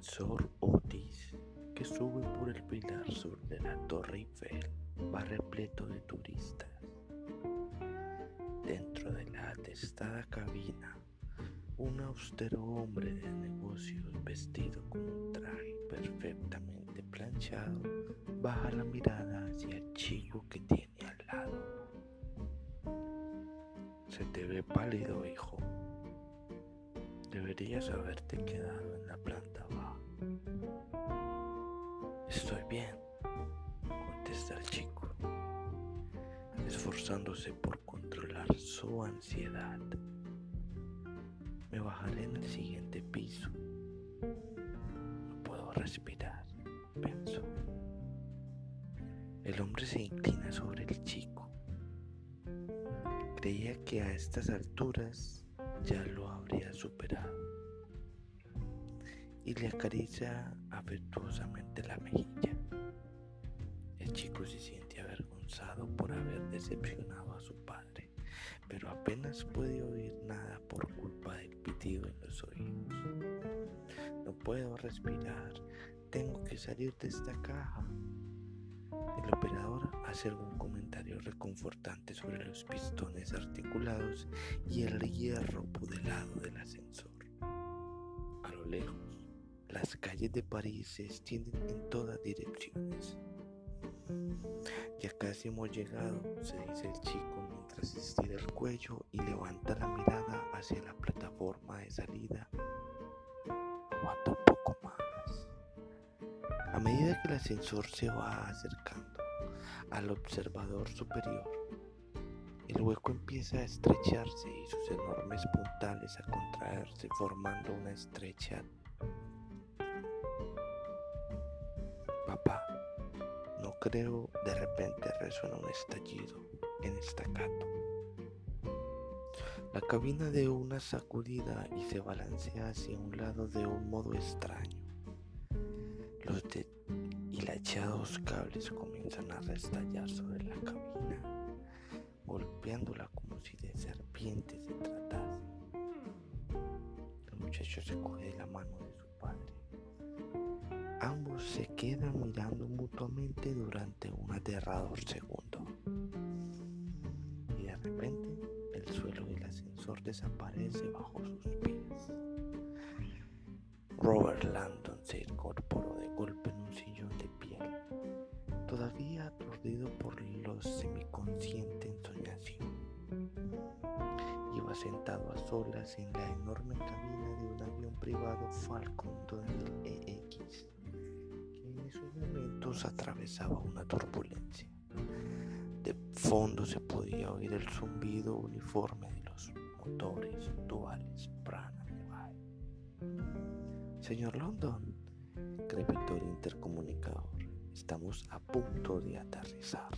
ascensor Otis, que sube por el pilar sur de la Torre Eiffel, va repleto de turistas. Dentro de la atestada cabina, un austero hombre de negocios vestido con un traje perfectamente planchado baja la mirada hacia el chico que tiene al lado. Se te ve pálido, hijo. Deberías haberte quedado en la planta baja. Estoy bien, contesta el chico, esforzándose por controlar su ansiedad. Me bajaré en el siguiente piso. No puedo respirar, pensó. El hombre se inclina sobre el chico. Creía que a estas alturas ya lo habría superado y le acaricia afectuosamente la mejilla. El chico se siente avergonzado por haber decepcionado a su padre, pero apenas puede oír nada por culpa del pitido en los oídos. No puedo respirar, tengo que salir de esta caja. El operador hace algún comentario reconfortante sobre los pistones articulados y el hierro pudelado del ascensor. A lo lejos, las calles de París se extienden en todas direcciones. Ya casi hemos llegado, se dice el chico mientras estira el cuello y levanta la mirada hacia la plataforma de salida. Aguanta un poco más. A medida que el ascensor se va acercando al observador superior, el hueco empieza a estrecharse y sus enormes puntales a contraerse formando una estrecha. Papá, no creo, de repente resuena un estallido en estacato. La cabina de una sacudida y se balancea hacia un lado de un modo extraño. Los dilachados cables comienzan a restallar sobre la cabina, golpeándola como si de serpientes se tratase. El muchacho se coge la mano de su padre. Ambos se quedan mirando mutuamente durante un aterrador segundo. Y de repente el suelo del ascensor desaparece bajo sus pies. Robert Landon se incorporó de golpe en un sillón de piel, todavía aturdido por lo semiconsciente ensoñación. Iba sentado a solas en la enorme cabina de un avión privado Falcon 2000EX, que en esos momentos atravesaba una turbulencia. De fondo se podía oír el zumbido uniforme de los motores duales Prana Señor London, crepitó el intercomunicador, estamos a punto de aterrizar.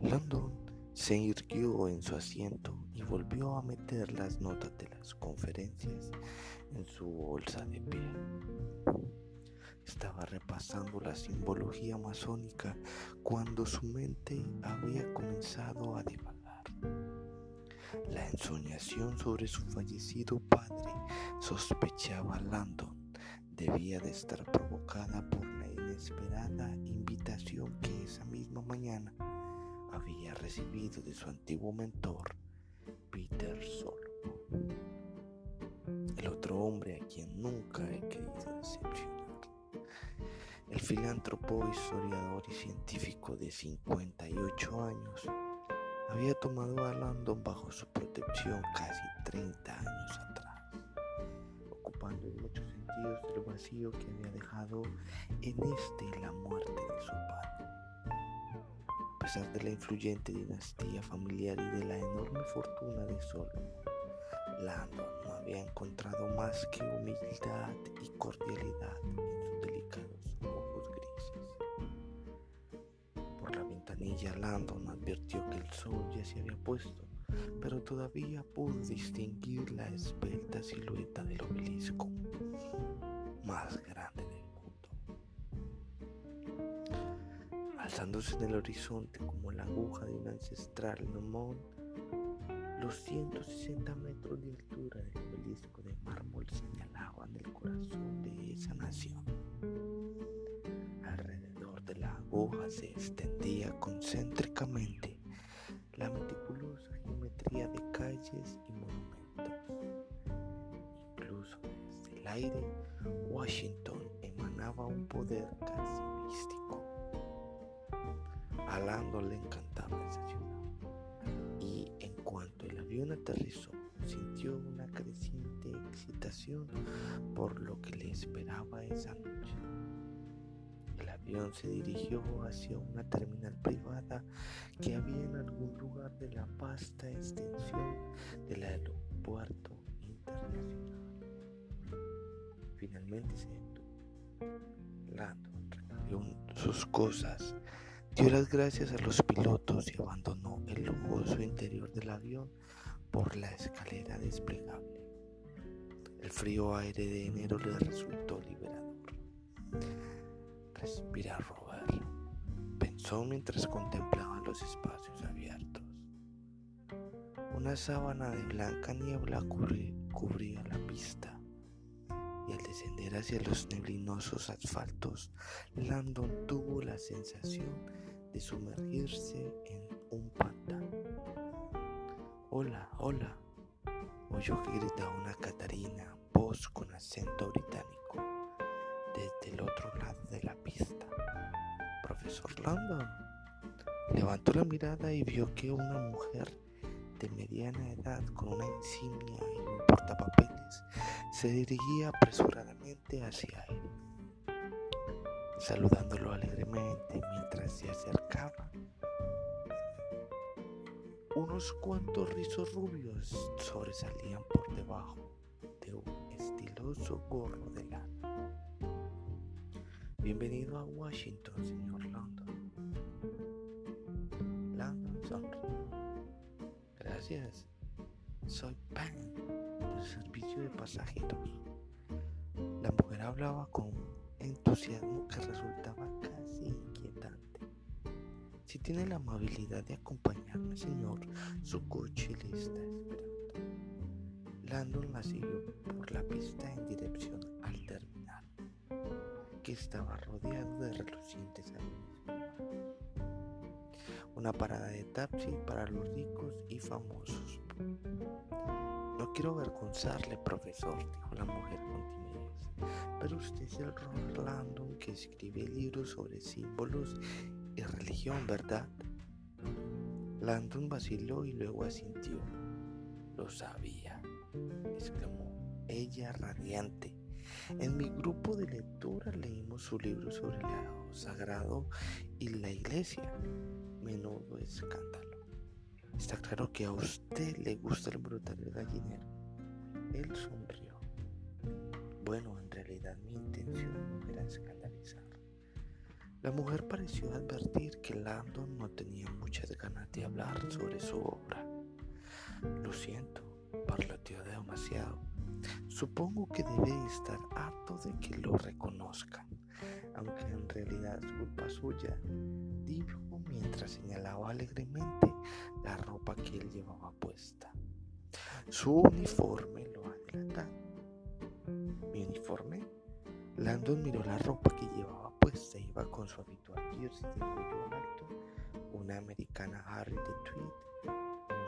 London se irguió en su asiento y volvió a meter las notas de las conferencias en su bolsa de piel. Estaba repasando la simbología masónica cuando su mente había comenzado a divagar. La ensoñación sobre su fallecido padre, sospechaba Landon, debía de estar provocada por la inesperada invitación que esa misma mañana había recibido de su antiguo mentor, Peter Solomon, el otro hombre a quien nunca he querido decepcionar. El filántropo, historiador y científico de 58 años había tomado a Landon bajo su protección casi 30 años atrás, ocupando en muchos sentidos el vacío que había dejado en este la muerte de su padre. A pesar de la influyente dinastía familiar y de la enorme fortuna de Solomon, Landon no había encontrado más que humildad y cordialidad ventanilla Landon advirtió que el sol ya se había puesto, pero todavía pudo distinguir la esbelta silueta del obelisco más grande del mundo. Alzándose en el horizonte como la aguja de un ancestral gnomón, Los 160 metros de altura del obelisco de mármol señalaban el corazón de esa nación. Se extendía concéntricamente la meticulosa geometría de calles y monumentos. Incluso desde el aire, Washington emanaba un poder casi místico. A Lando le encantaba esa ciudad cuanto el avión aterrizó, sintió una creciente excitación por lo que le esperaba esa noche. El avión se dirigió hacia una terminal privada que había en algún lugar de la vasta extensión del aeropuerto internacional. Finalmente se detuvo. Landon recogió sus cosas Dio las gracias a los pilotos y abandonó el lujoso interior del avión por la escalera desplegable. El frío aire de enero le resultó liberador. Respira, Robert, pensó mientras contemplaba los espacios abiertos. Una sábana de blanca niebla cubría la pista y al descender hacia los neblinosos asfaltos, Landon tuvo la sensación de sumergirse en un pantano. Hola, hola, oyó que gritaba una Catarina, voz con acento británico, desde el otro lado de la pista. Profesor Landon levantó la mirada y vio que una mujer de mediana edad con una insignia y un portapapeles se dirigía apresuradamente hacia él saludándolo alegremente mientras se acercaba. Unos cuantos rizos rubios sobresalían por debajo de un estiloso gorro de. Bienvenido a Washington, señor London. London sonrió. Gracias. Soy Pan del servicio de pasajeros. La mujer hablaba con entusiasmo que resultaba casi inquietante. Si tiene la amabilidad de acompañarme, señor, su coche le está esperando. Landon la siguió por la pista en dirección al terminal, que estaba rodeado de relucientes aviones Una parada de taxi para los ricos y famosos. No quiero avergonzarle, profesor, dijo la mujer con pero usted es el Robert Landon que escribe libros sobre símbolos y religión, ¿verdad? Landon vaciló y luego asintió. Lo sabía, exclamó ella radiante. En mi grupo de lectura leímos su libro sobre el sagrado y la iglesia. Menudo escándalo. Está claro que a usted le gusta el brutal gallinero. Él sonrió. Bueno, en realidad mi intención no era escandalizar. La mujer pareció advertir que Landon no tenía muchas ganas de hablar sobre su obra. Lo siento, parloteó demasiado. Supongo que debe estar harto de que lo reconozcan, aunque en realidad es culpa suya, dijo mientras señalaba alegremente la ropa que él llevaba puesta. Su uniforme lo adelantaba mi uniforme. Landon miró la ropa que llevaba puesta. Iba con su habitual jersey de cuello una americana Harry de tweed,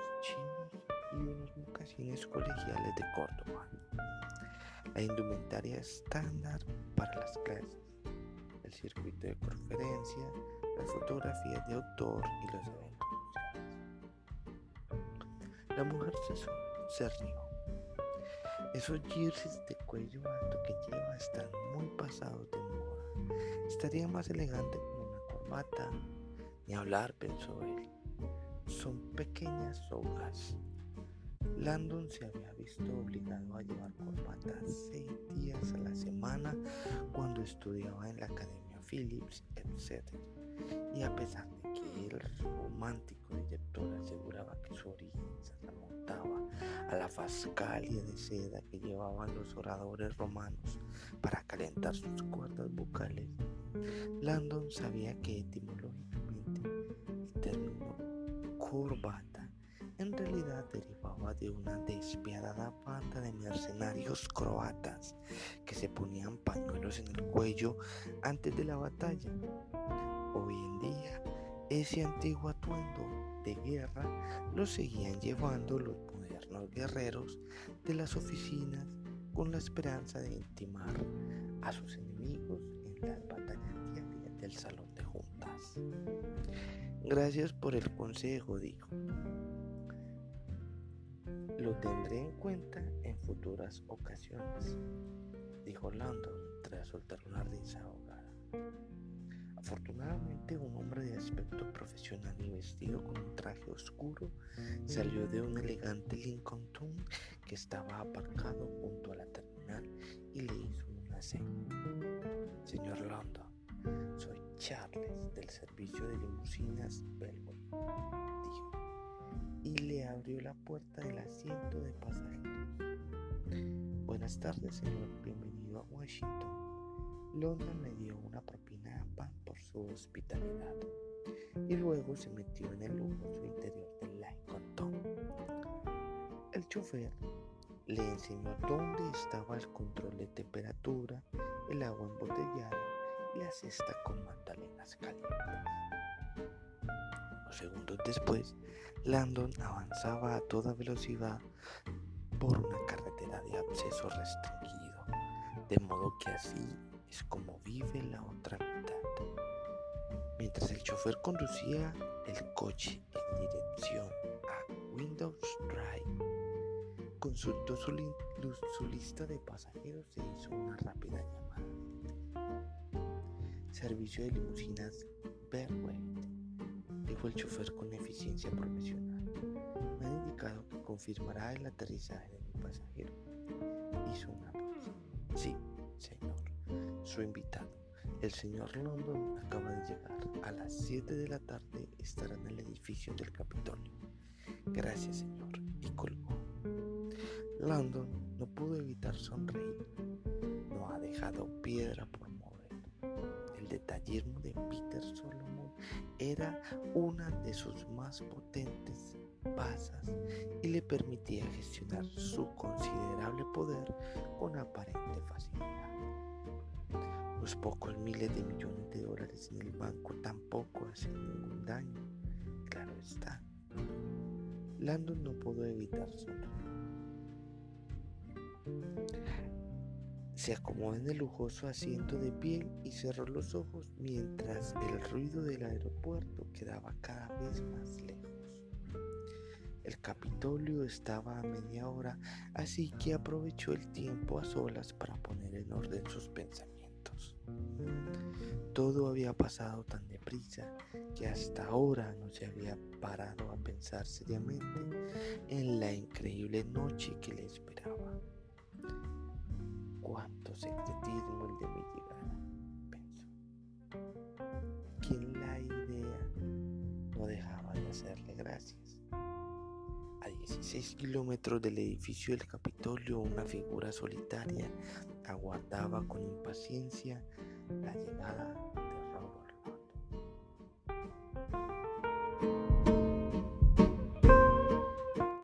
unos chinos y unos mocasines colegiales de Córdoba. La indumentaria estándar para las clases, el circuito de conferencia, las fotografías de autor y los eventos La mujer se, se rió esos jerseys de cuello alto que lleva están muy pasados de moda. Estaría más elegante con una corbata. Ni hablar, pensó él. Pequeñas sogas. Landon se había visto obligado a llevar corbata seis días a la semana cuando estudiaba en la Academia Phillips, etc. Y a pesar de que el romántico director aseguraba que su origen se remontaba a la fascalia de seda que llevaban los oradores romanos para calentar sus cuerdas vocales, Landon sabía que etimológicamente corbata en realidad derivaba de una despiadada banda de mercenarios croatas que se ponían pañuelos en el cuello antes de la batalla. Hoy en día, ese antiguo atuendo de guerra lo seguían llevando los modernos guerreros de las oficinas con la esperanza de intimar a sus enemigos en las batallas diarias del salón de Gracias por el consejo, dijo. Lo tendré en cuenta en futuras ocasiones, dijo Landon tras soltar una risa ahogada. Afortunadamente, un hombre de aspecto profesional y vestido con un traje oscuro salió de un elegante Lincoln Town que estaba aparcado junto a la terminal y le hizo una seña. Señor Landon, Charles del servicio de limusinas Bellway, dijo y le abrió la puerta del asiento de pasajeros. Buenas tardes, señor. Bienvenido a Washington. London le dio una propina a por su hospitalidad y luego se metió en el lujoso interior del Lincoln El chofer le enseñó dónde estaba el control de temperatura, el agua embotellada la cesta con calientes segundos después, Landon avanzaba a toda velocidad por una carretera de acceso restringido, de modo que así es como vive la otra mitad. Mientras el chofer conducía el coche en dirección a Windows Drive, consultó su, su lista de pasajeros e hizo una rápida llamada. Servicio de limusinas Berway dijo el chofer con eficiencia profesional. Me ha indicado que confirmará el aterrizaje de mi pasajero. Hizo una pausa. Sí, señor. Su invitado, el señor London, acaba de llegar. A las 7 de la tarde estará en el edificio del Capitolio. Gracias, señor. Y colgó. London no pudo evitar sonreír. No ha dejado piedra por detallismo de Peter Solomon era una de sus más potentes basas y le permitía gestionar su considerable poder con aparente facilidad. Los pocos miles de millones de dólares en el banco tampoco hacen ningún daño, claro está. Landon no pudo evitar sonreír. Se acomodó en el lujoso asiento de piel y cerró los ojos mientras el ruido del aeropuerto quedaba cada vez más lejos. El Capitolio estaba a media hora, así que aprovechó el tiempo a solas para poner en orden sus pensamientos. Todo había pasado tan deprisa que hasta ahora no se había parado a pensar seriamente en la increíble noche que le esperaba cuánto secretismo el de mi llegada, pensó. Quien la idea no dejaba de hacerle gracias. A 16 kilómetros del edificio del Capitolio, una figura solitaria aguardaba con impaciencia la llegada